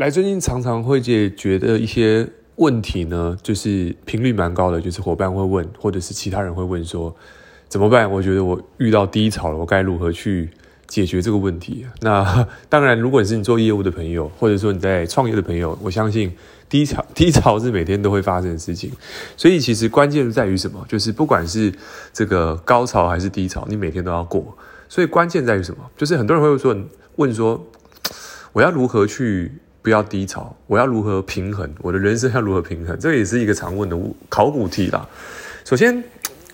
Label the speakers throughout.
Speaker 1: 来最近常常会解决的一些问题呢，就是频率蛮高的，就是伙伴会问，或者是其他人会问说怎么办？我觉得我遇到低潮了，我该如何去解决这个问题？那 当然，如果你是你做业务的朋友，或者说你在创业的朋友，我相信低潮 低潮是每天都会发生的事情。所以其实关键在于什么？就是不管是这个高潮还是低潮，你每天都要过。所以关键在于什么？就是很多人会说问说，我要如何去不要低潮？我要如何平衡？我的人生要如何平衡？这也是一个常问的考古题啦。首先，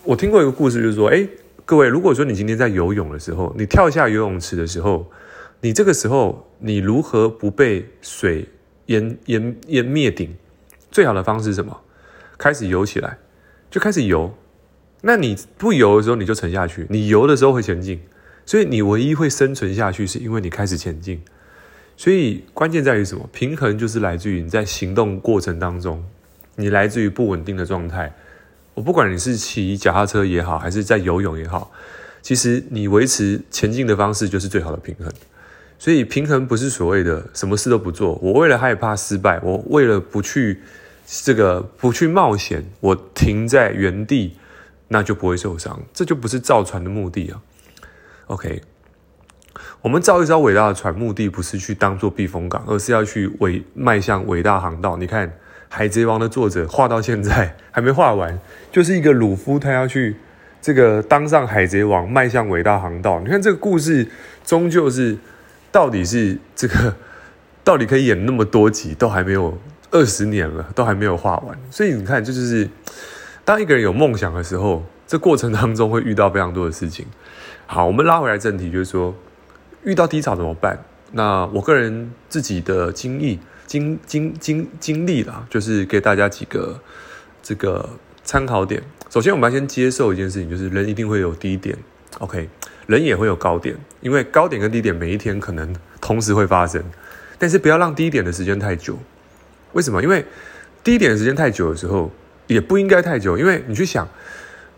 Speaker 1: 我听过一个故事，就是说，诶，各位，如果说你今天在游泳的时候，你跳下游泳池的时候，你这个时候你如何不被水淹淹淹灭顶？最好的方式是什么？开始游起来，就开始游。那你不游的时候，你就沉下去；你游的时候会前进。所以你唯一会生存下去，是因为你开始前进。所以关键在于什么？平衡就是来自于你在行动过程当中，你来自于不稳定的状态。我不管你是骑脚踏车也好，还是在游泳也好，其实你维持前进的方式就是最好的平衡。所以平衡不是所谓的什么事都不做。我为了害怕失败，我为了不去这个不去冒险，我停在原地，那就不会受伤。这就不是造船的目的啊。OK，我们造一艘伟大的船，目的不是去当做避风港，而是要去伟迈向伟大航道。你看《海贼王》的作者画到现在还没画完，就是一个鲁夫，他要去这个当上海贼王，迈向伟大航道。你看这个故事，终究是到底是这个，到底可以演那么多集，都还没有二十年了，都还没有画完。所以你看，这就是当一个人有梦想的时候，这过程当中会遇到非常多的事情。好，我们拉回来正题，就是说遇到低潮怎么办？那我个人自己的经历、经经经经历啦，就是给大家几个这个参考点。首先，我们要先接受一件事情，就是人一定会有低点，OK，人也会有高点，因为高点跟低点每一天可能同时会发生，但是不要让低点的时间太久。为什么？因为低点的时间太久的时候，也不应该太久，因为你去想。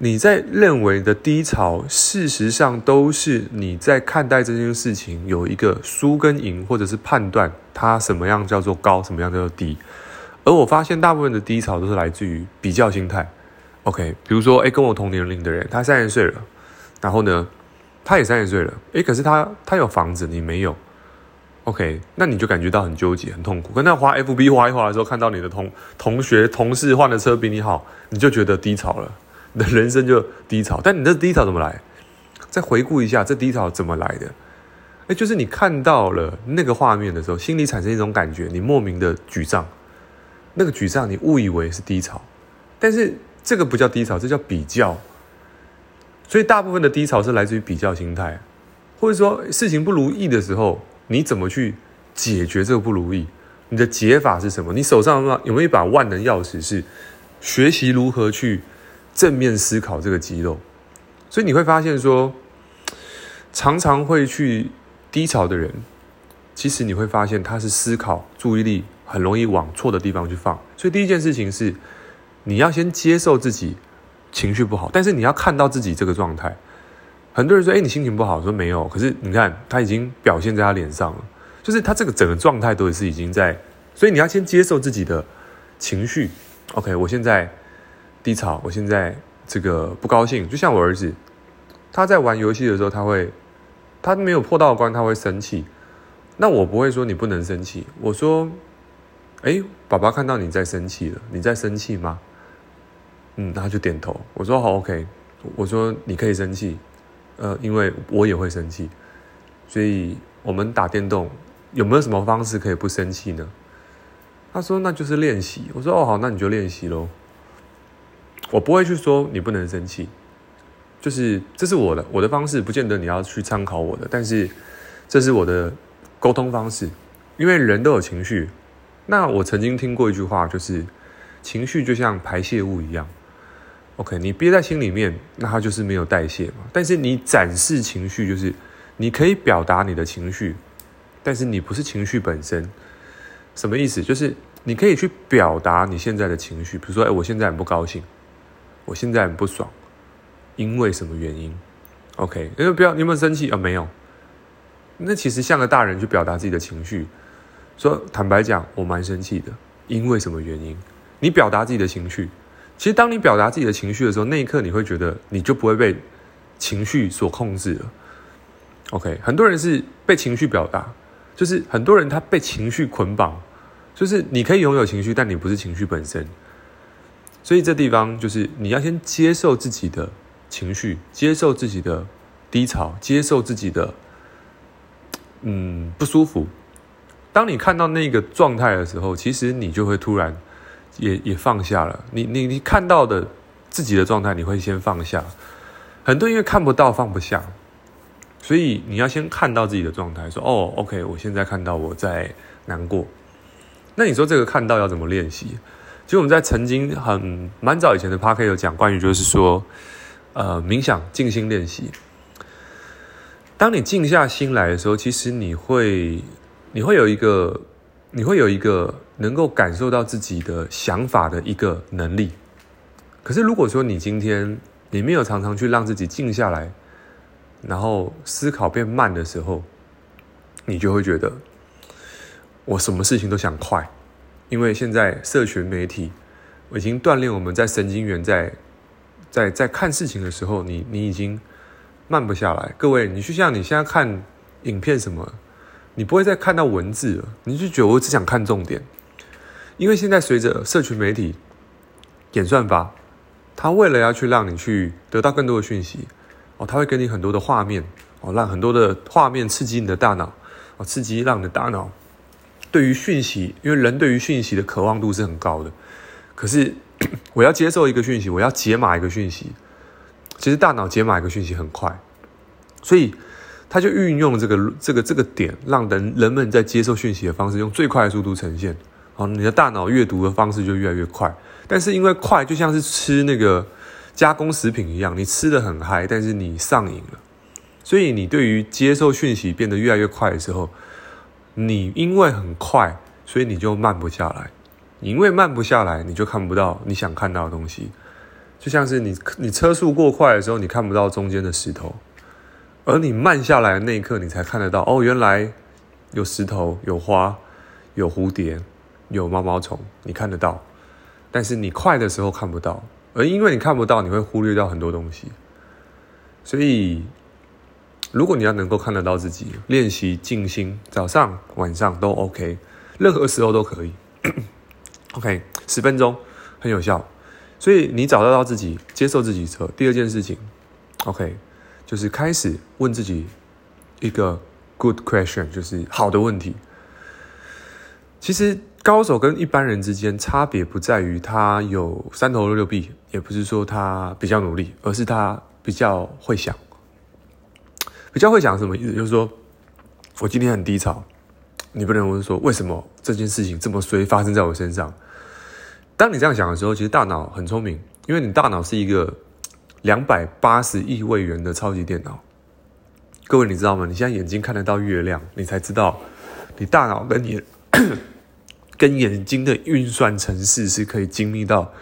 Speaker 1: 你在认为的低潮，事实上都是你在看待这件事情有一个输跟赢，或者是判断它什么样叫做高，什么样叫做低。而我发现大部分的低潮都是来自于比较心态。OK，比如说，诶，跟我同年龄的人，他三十岁了，然后呢，他也三十岁了，诶，可是他他有房子，你没有。OK，那你就感觉到很纠结、很痛苦。可那滑 FB 滑一滑的时候，看到你的同同学、同事换的车比你好，你就觉得低潮了。的人生就低潮，但你这低潮怎么来？再回顾一下，这低潮怎么来的？诶，就是你看到了那个画面的时候，心里产生一种感觉，你莫名的沮丧。那个沮丧，你误以为是低潮，但是这个不叫低潮，这叫比较。所以大部分的低潮是来自于比较心态，或者说事情不如意的时候，你怎么去解决这个不如意？你的解法是什么？你手上有没有一把万能钥匙？是学习如何去。正面思考这个肌肉，所以你会发现说，常常会去低潮的人，其实你会发现他是思考注意力很容易往错的地方去放。所以第一件事情是，你要先接受自己情绪不好，但是你要看到自己这个状态。很多人说：“诶，你心情不好。”说：“没有。”可是你看，他已经表现在他脸上了，就是他这个整个状态都是已经在。所以你要先接受自己的情绪。OK，我现在。低潮，我现在这个不高兴，就像我儿子，他在玩游戏的时候，他会，他没有破到关，他会生气。那我不会说你不能生气，我说，哎，爸爸看到你在生气了，你在生气吗？嗯，他就点头。我说好，OK。我说你可以生气，呃，因为我也会生气，所以我们打电动有没有什么方式可以不生气呢？他说那就是练习。我说哦好，那你就练习喽。我不会去说你不能生气，就是这是我的我的方式，不见得你要去参考我的，但是这是我的沟通方式，因为人都有情绪。那我曾经听过一句话，就是情绪就像排泄物一样。OK，你憋在心里面，那它就是没有代谢嘛。但是你展示情绪，就是你可以表达你的情绪，但是你不是情绪本身。什么意思？就是你可以去表达你现在的情绪，比如说，哎，我现在很不高兴。我现在很不爽，因为什么原因？OK，因为不要，你有没有生气啊？没有。那其实像个大人去表达自己的情绪，说坦白讲，我蛮生气的，因为什么原因？你表达自己的情绪，其实当你表达自己的情绪的时候，那一刻你会觉得你就不会被情绪所控制了。OK，很多人是被情绪表达，就是很多人他被情绪捆绑，就是你可以拥有情绪，但你不是情绪本身。所以这地方就是你要先接受自己的情绪，接受自己的低潮，接受自己的嗯不舒服。当你看到那个状态的时候，其实你就会突然也也放下了。你你你看到的自己的状态，你会先放下。很多因为看不到放不下，所以你要先看到自己的状态，说哦，OK，我现在看到我在难过。那你说这个看到要怎么练习？其实我们在曾经很蛮早以前的 p a r k 有讲关于就是说，呃，冥想静心练习。当你静下心来的时候，其实你会。你会有一个，你会有一个能够感受到自己的想法的一个能力。可是如果说你今天你没有常常去让自己静下来，然后思考变慢的时候，你就会觉得我什么事情都想快。因为现在社群媒体已经锻炼我们在神经元在在在看事情的时候，你你已经慢不下来。各位，你去像你现在看影片什么？你不会再看到文字了，你就觉得我只想看重点，因为现在随着社群媒体演算法，它为了要去让你去得到更多的讯息，哦，它会给你很多的画面，哦，让很多的画面刺激你的大脑，哦，刺激让你的大脑对于讯息，因为人对于讯息的渴望度是很高的，可是 我要接受一个讯息，我要解码一个讯息，其实大脑解码一个讯息很快，所以。他就运用这个这个这个点，让人人们在接受讯息的方式用最快的速度呈现。好，你的大脑阅读的方式就越来越快。但是因为快，就像是吃那个加工食品一样，你吃得很嗨，但是你上瘾了。所以你对于接受讯息变得越来越快的时候，你因为很快，所以你就慢不下来。你因为慢不下来，你就看不到你想看到的东西。就像是你你车速过快的时候，你看不到中间的石头。而你慢下来的那一刻，你才看得到哦，原来有石头、有花、有蝴蝶、有毛毛虫，你看得到。但是你快的时候看不到，而因为你看不到，你会忽略掉很多东西。所以，如果你要能够看得到自己，练习静心，早上、晚上都 OK，任何时候都可以。OK，十分钟很有效。所以你找得到自己，接受自己之后，第二件事情，OK。就是开始问自己一个 good question，就是好的问题。其实高手跟一般人之间差别不在于他有三头六臂，也不是说他比较努力，而是他比较会想。比较会想什么意思？就是说我今天很低潮，你不能问说为什么这件事情这么衰发生在我身上。当你这样想的时候，其实大脑很聪明，因为你大脑是一个。两百八十亿位元的超级电脑，各位你知道吗？你现在眼睛看得到月亮，你才知道你大脑跟你 跟眼睛的运算程式是可以精密到，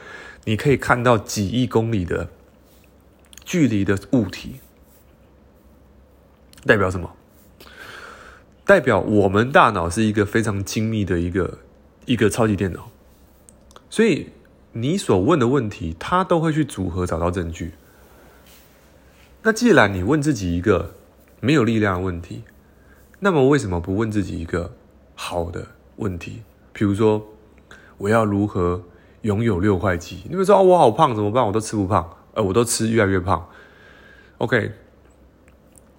Speaker 1: 你可以看到几亿公里的距离的物体，代表什么？代表我们大脑是一个非常精密的一个一个超级电脑，所以你所问的问题，它都会去组合找到证据。那既然你问自己一个没有力量的问题，那么为什么不问自己一个好的问题？比如说，我要如何拥有六块肌？你们说，哦，我好胖怎么办？我都吃不胖，呃，我都吃越来越胖。OK，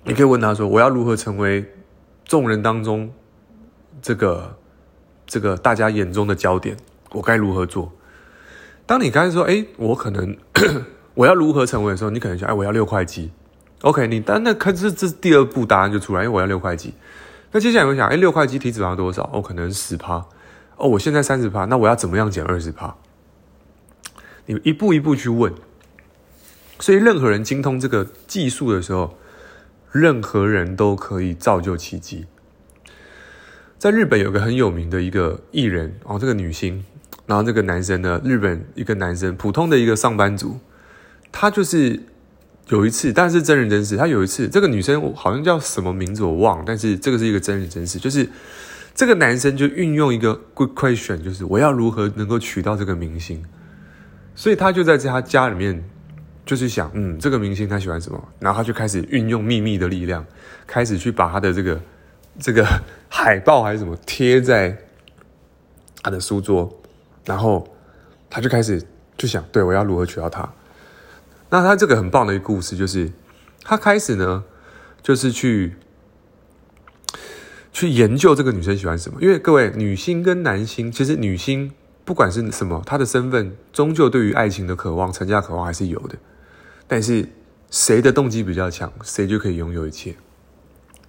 Speaker 1: 你可以问他说，我要如何成为众人当中这个这个大家眼中的焦点？我该如何做？当你刚才说，哎，我可能。我要如何成为的时候，你可能想，哎，我要六块肌，OK，你但那可这这第二步答案就出来，因为我要六块肌。那接下来我想，哎，六块肌体脂肪多少？哦，可能十趴。哦，我现在三十趴，那我要怎么样减二十趴？你一步一步去问。所以，任何人精通这个技术的时候，任何人都可以造就奇迹。在日本有个很有名的一个艺人哦，这个女星，然后这个男生呢，日本一个男生，普通的一个上班族。他就是有一次，但是真人真事。他有一次，这个女生好像叫什么名字我忘了，但是这个是一个真人真事。就是这个男生就运用一个 good question，就是我要如何能够娶到这个明星，所以他就在他家里面，就是想，嗯，这个明星他喜欢什么，然后他就开始运用秘密的力量，开始去把他的这个这个 海报还是什么贴在他的书桌，然后他就开始就想，对，我要如何取到她。那他这个很棒的一个故事就是，他开始呢，就是去。去研究这个女生喜欢什么，因为各位女星跟男星，其实女星不管是什么，她的身份终究对于爱情的渴望、成家渴望还是有的。但是谁的动机比较强，谁就可以拥有一切。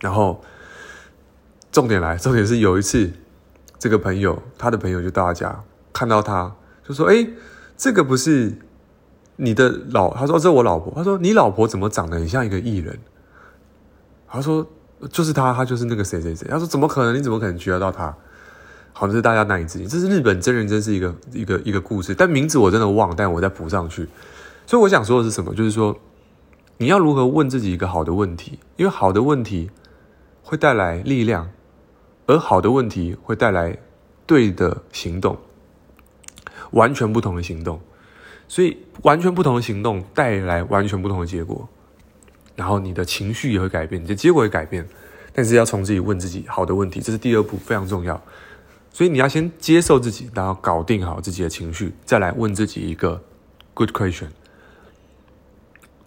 Speaker 1: 然后重点来，重点是有一次，这个朋友他的朋友就到他家，看到他就说：“哎，这个不是你的老？”他说：“这是我老婆。”他说：“你老婆怎么长得很像一个艺人？”他说。就是他，他就是那个谁谁谁。他说：“怎么可能？你怎么可能娶得到他？”好像是大家难以置信。这是日本真人真是一个一个一个故事，但名字我真的忘，但我再补上去。所以我想说的是什么？就是说，你要如何问自己一个好的问题？因为好的问题会带来力量，而好的问题会带来对的行动，完全不同的行动。所以，完全不同的行动带来完全不同的结果。然后你的情绪也会改变，你的结果也改变，但是要从自己问自己好的问题，这是第二步，非常重要。所以你要先接受自己，然后搞定好自己的情绪，再来问自己一个 good question，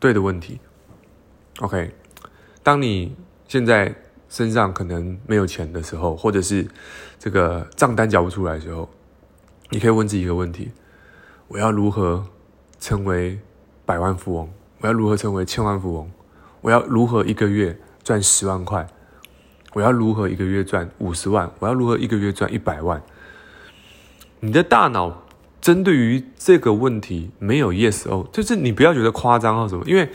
Speaker 1: 对的问题。OK，当你现在身上可能没有钱的时候，或者是这个账单缴不出来的时候，你可以问自己一个问题：我要如何成为百万富翁？我要如何成为千万富翁？我要如何一个月赚十万块？我要如何一个月赚五十万？我要如何一个月赚一百万？你的大脑针对于这个问题没有 yes or，就是你不要觉得夸张或什么，因为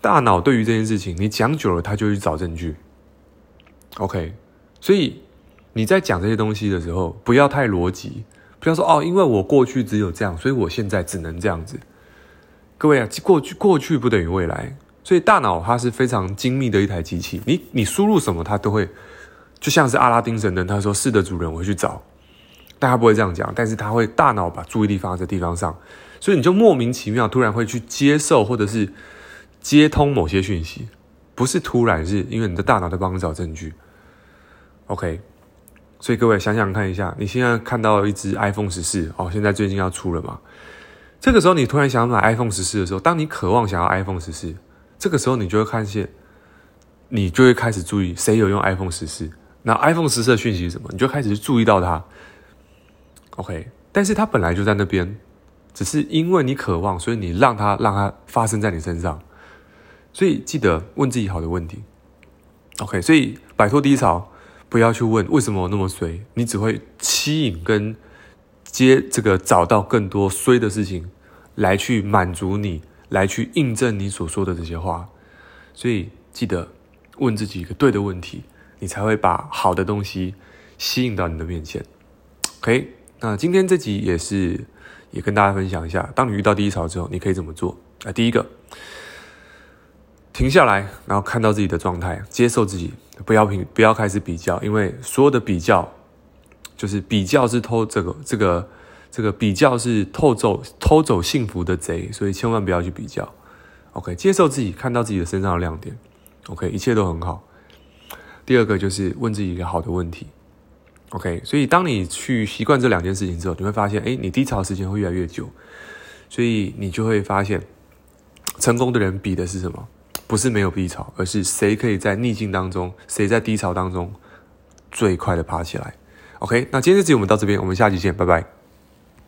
Speaker 1: 大脑对于这件事情，你讲久了，他就去找证据。OK，所以你在讲这些东西的时候，不要太逻辑，不要说哦，因为我过去只有这样，所以我现在只能这样子。各位啊，过去过去不等于未来。所以大脑它是非常精密的一台机器，你你输入什么，它都会，就像是阿拉丁神灯，他说是的主人，我会去找，大家不会这样讲，但是他会大脑把注意力放在这地方上，所以你就莫名其妙突然会去接受或者是接通某些讯息，不是突然，是因为你的大脑在帮你找证据。OK，所以各位想想看一下，你现在看到一支 iPhone 十四哦，现在最近要出了嘛，这个时候你突然想买 iPhone 十四的时候，当你渴望想要 iPhone 十四。这个时候你就会看见，你就会开始注意谁有用 iPhone 十四，那 iPhone 十四的讯息是什么？你就开始去注意到它。OK，但是它本来就在那边，只是因为你渴望，所以你让它让它发生在你身上。所以记得问自己好的问题。OK，所以摆脱低潮，不要去问为什么我那么衰，你只会吸引跟接这个找到更多衰的事情来去满足你。来去印证你所说的这些话，所以记得问自己一个对的问题，你才会把好的东西吸引到你的面前。OK，那今天这集也是也跟大家分享一下，当你遇到低潮之后，你可以怎么做？啊，第一个，停下来，然后看到自己的状态，接受自己，不要评，不要开始比较，因为所有的比较就是比较是偷这个这个。这个比较是偷走偷走幸福的贼，所以千万不要去比较。OK，接受自己，看到自己的身上的亮点。OK，一切都很好。第二个就是问自己一个好的问题。OK，所以当你去习惯这两件事情之后，你会发现，哎，你低潮时间会越来越久。所以你就会发现，成功的人比的是什么？不是没有低潮，而是谁可以在逆境当中，谁在低潮当中最快的爬起来。OK，那今天这集我们到这边，我们下期见，拜拜。